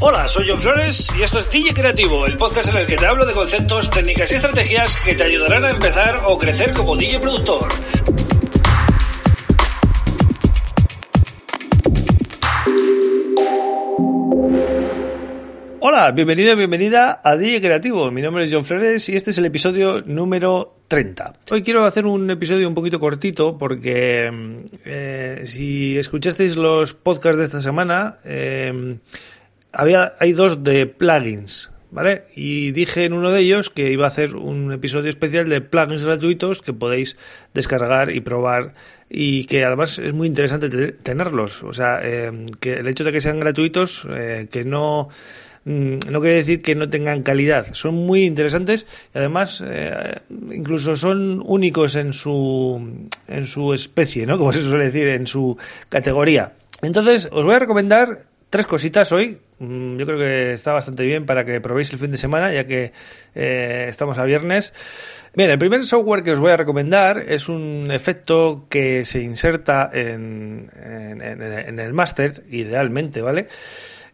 Hola, soy John Flores y esto es DJ Creativo, el podcast en el que te hablo de conceptos, técnicas y estrategias que te ayudarán a empezar o crecer como DJ productor. Hola, bienvenido bienvenida a DJ Creativo. Mi nombre es John Flores y este es el episodio número 30. Hoy quiero hacer un episodio un poquito cortito porque eh, si escuchasteis los podcasts de esta semana, eh, había, hay dos de plugins, ¿vale? Y dije en uno de ellos que iba a hacer un episodio especial de plugins gratuitos que podéis descargar y probar y que además es muy interesante tenerlos. O sea, eh, que el hecho de que sean gratuitos, eh, que no mm, no quiere decir que no tengan calidad. Son muy interesantes y además eh, incluso son únicos en su en su especie, ¿no? Como se suele decir, en su categoría. Entonces, os voy a recomendar tres cositas hoy. Mm, yo creo que está bastante bien para que probéis el fin de semana, ya que eh, estamos a viernes. Bien, el primer software que os voy a recomendar es un efecto que se inserta en, en, el máster, idealmente, ¿vale?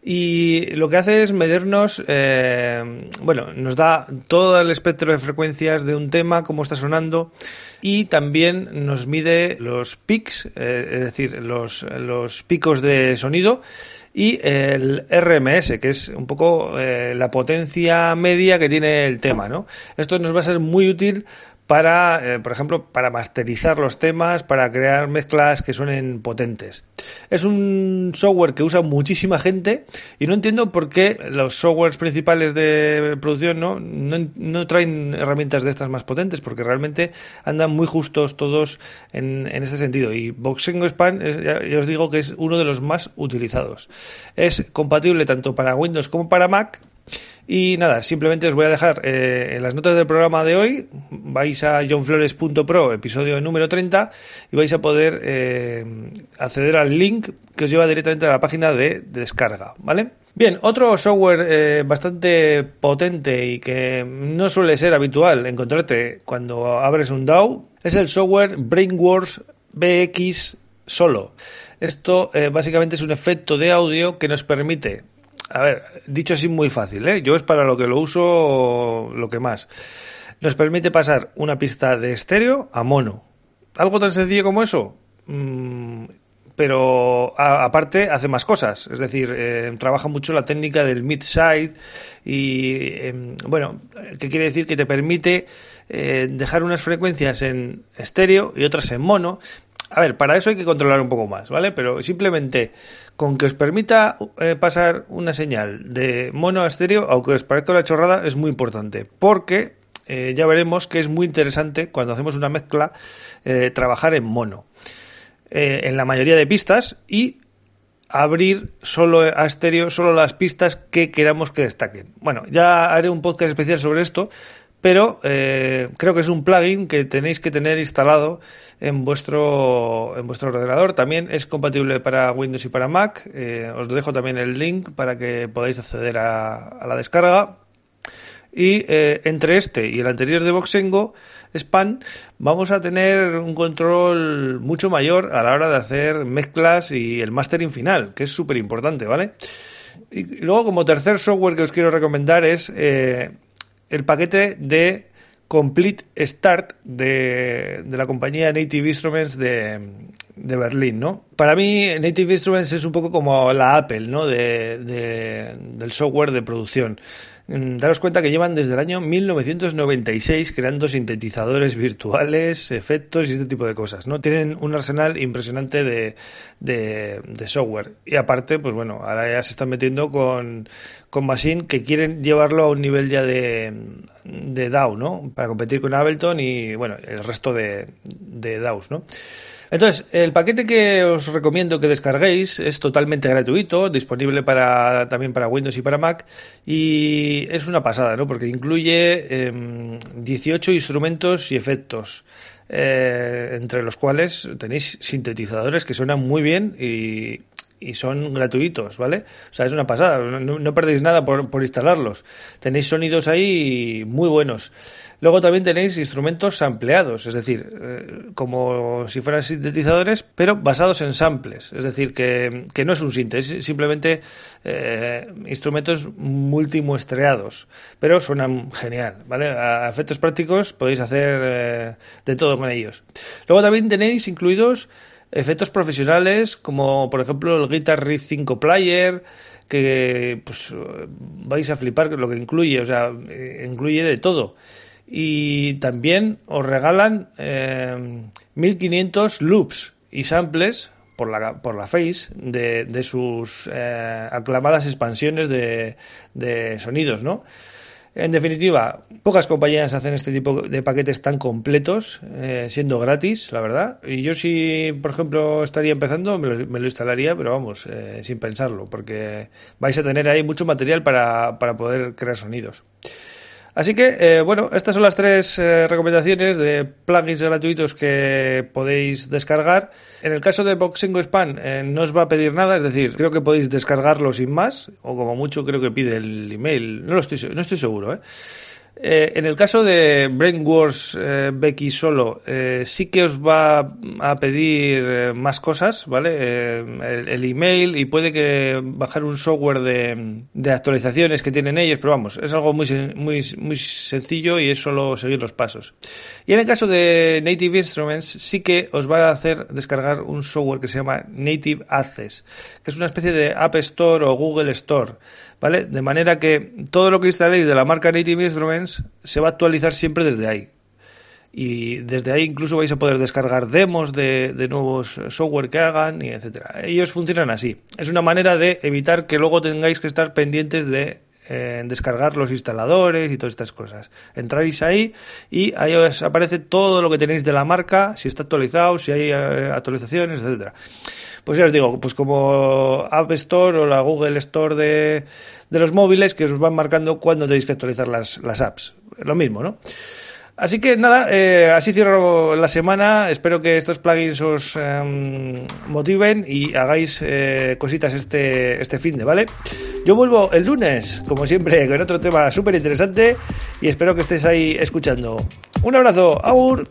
Y lo que hace es medirnos, eh, bueno, nos da todo el espectro de frecuencias de un tema, cómo está sonando, y también nos mide los peaks, eh, es decir, los, los picos de sonido, y el RMS, que es un poco eh, la potencia media que tiene el tema, ¿no? Esto nos va a ser muy útil para, eh, por ejemplo, para masterizar los temas, para crear mezclas que suenen potentes. Es un software que usa muchísima gente y no entiendo por qué los softwares principales de producción no, no, traen herramientas de estas más potentes, porque realmente andan muy justos todos en, este sentido. Y Boxengo Span, ya, ya os digo que es uno de los más utilizados. Es compatible tanto para Windows como para Mac y nada, simplemente os voy a dejar eh, en las notas del programa de hoy, vais a johnflores.pro, episodio número 30, y vais a poder eh, acceder al link que os lleva directamente a la página de, descarga, ¿vale? Bien, otro software eh, bastante potente y que no suele ser habitual encontrarte cuando abres un DAW es el software Brainworks BX Solo. Esto básicamente es un efecto de audio que nos permite a ver, dicho así muy fácil, ¿eh? Yo es para lo que lo uso lo que más. Nos permite pasar una pista de estéreo a mono. Algo tan sencillo como eso. Mm, pero aparte hace más cosas. Es decir, eh, trabaja mucho la técnica del mid-side y, em, bueno, ¿qué quiere decir? Que te permite eh, dejar unas frecuencias en estéreo y otras en mono a ver, para eso hay que controlar un poco más, ¿vale? Pero simplemente con que os permita eh, pasar una señal de mono a estéreo, aunque os parezca una chorrada, es muy importante. Porque eh, ya veremos que es muy interesante cuando hacemos una mezcla eh, trabajar en mono. en la mayoría de pistas y abrir solo a estéreo, solo las pistas que queramos que destaquen. Bueno, ya haré un podcast especial sobre esto, pero eh, creo que es un plugin que tenéis que tener instalado en vuestro, en vuestro ordenador. También es compatible para Windows y para Mac. Eh, os dejo también el link para que podáis acceder a, la descarga. Y eh, entre este y el anterior de Boxengo, Span, vamos a tener un control mucho mayor a la hora de hacer mezclas y el mastering final, que es súper importante, ¿vale? Y luego, como tercer software que os quiero recomendar es el paquete de Complete Start de, la compañía Native Instruments de, de, Berlín, ¿no? Para mí Native Instruments es un poco como la Apple, ¿no? De, del software de producción. Mm, daros cuenta que llevan desde el año 1996 creando sintetizadores virtuales, efectos y este tipo de cosas, ¿no? Tienen un arsenal impresionante de, de, software. Y aparte, pues bueno, ahora ya se están metiendo con, con Machine que quieren llevarlo a un nivel ya de, de DAO, ¿no? Para competir con Ableton y, bueno, el resto de, de DAOs, ¿no? Entonces, el paquete que os recomiendo que descarguéis es totalmente gratuito, disponible para, también para Windows y para Mac, y es una pasada, ¿no? Porque incluye 18 em, instrumentos y efectos. Eh, entre los cuales tenéis sintetizadores que suenan muy bien y, y son gratuitos, ¿vale? O sea, es una pasada, no, perdéis nada por, por, instalarlos. Tenéis sonidos ahí muy buenos. Luego también tenéis instrumentos ampliados, es decir, eh, como si fueran sintetizadores, pero basados en samples. Es decir, que, que no es un sinte, es simplemente eh, instrumentos multimuestreados, pero suenan genial, ¿vale? A efectos prácticos podéis hacer eh, de todo con ellos. Luego también tenéis incluidos efectos profesionales como por ejemplo el Guitar Rig 5 Player que pues vais a flipar lo que incluye, o sea, eh, incluye de todo. Y también os regalan 1500 eh, loops y samples por la, por la Face de, de sus eh, aclamadas expansiones de, de sonidos, ¿no? En definitiva, pocas compañías hacen este tipo de paquetes tan completos, eh, siendo gratis, la verdad. Y yo si, por ejemplo, estaría empezando, me lo, instalaría, pero vamos, eh, sin pensarlo, porque vais a tener ahí mucho material para, para poder crear sonidos. Así que, eh, bueno, estas son las tres eh, recomendaciones de plugins gratuitos que podéis descargar. En el caso de Boxingo Span eh, no os va a pedir nada, es decir, creo que podéis descargarlo sin más, o como mucho creo que pide el email, no lo estoy, no estoy seguro, ¿eh? Eh, en el caso de Brainwars eh, Becky solo, eh, sí que os va a pedir más cosas, ¿vale? El, email y puede que bajar un software de, de, actualizaciones que tienen ellos, pero vamos, es algo muy, muy, muy sencillo y es solo seguir los pasos. Y en el caso de Native Instruments, sí que os va a hacer descargar un software que se llama Native Access, que es una especie de App Store o Google Store. ¿vale? De manera que todo lo que instaléis de la marca Native Instruments se va a actualizar siempre desde ahí. Y desde ahí incluso vais a poder descargar demos de, nuevos software que hagan y etcétera. Ellos funcionan así. Es una manera de evitar que luego tengáis que estar pendientes de eh, descargar los instaladores y todas estas cosas. Entráis ahí y ahí os aparece todo lo que tenéis de la marca, si está actualizado, si hay eh, actualizaciones, etcétera. Pues ya os digo, pues como App Store o la Google Store de, de los móviles que os van marcando cuándo tenéis que actualizar las, las apps. Lo mismo, ¿no? Así que nada, eh, así cierro la semana. Espero que estos plugins os em, motiven y hagáis eh, cositas este, este fin de, ¿vale? Yo vuelvo el lunes, como siempre, con otro tema súper interesante y espero que estés ahí escuchando. Un abrazo, agur.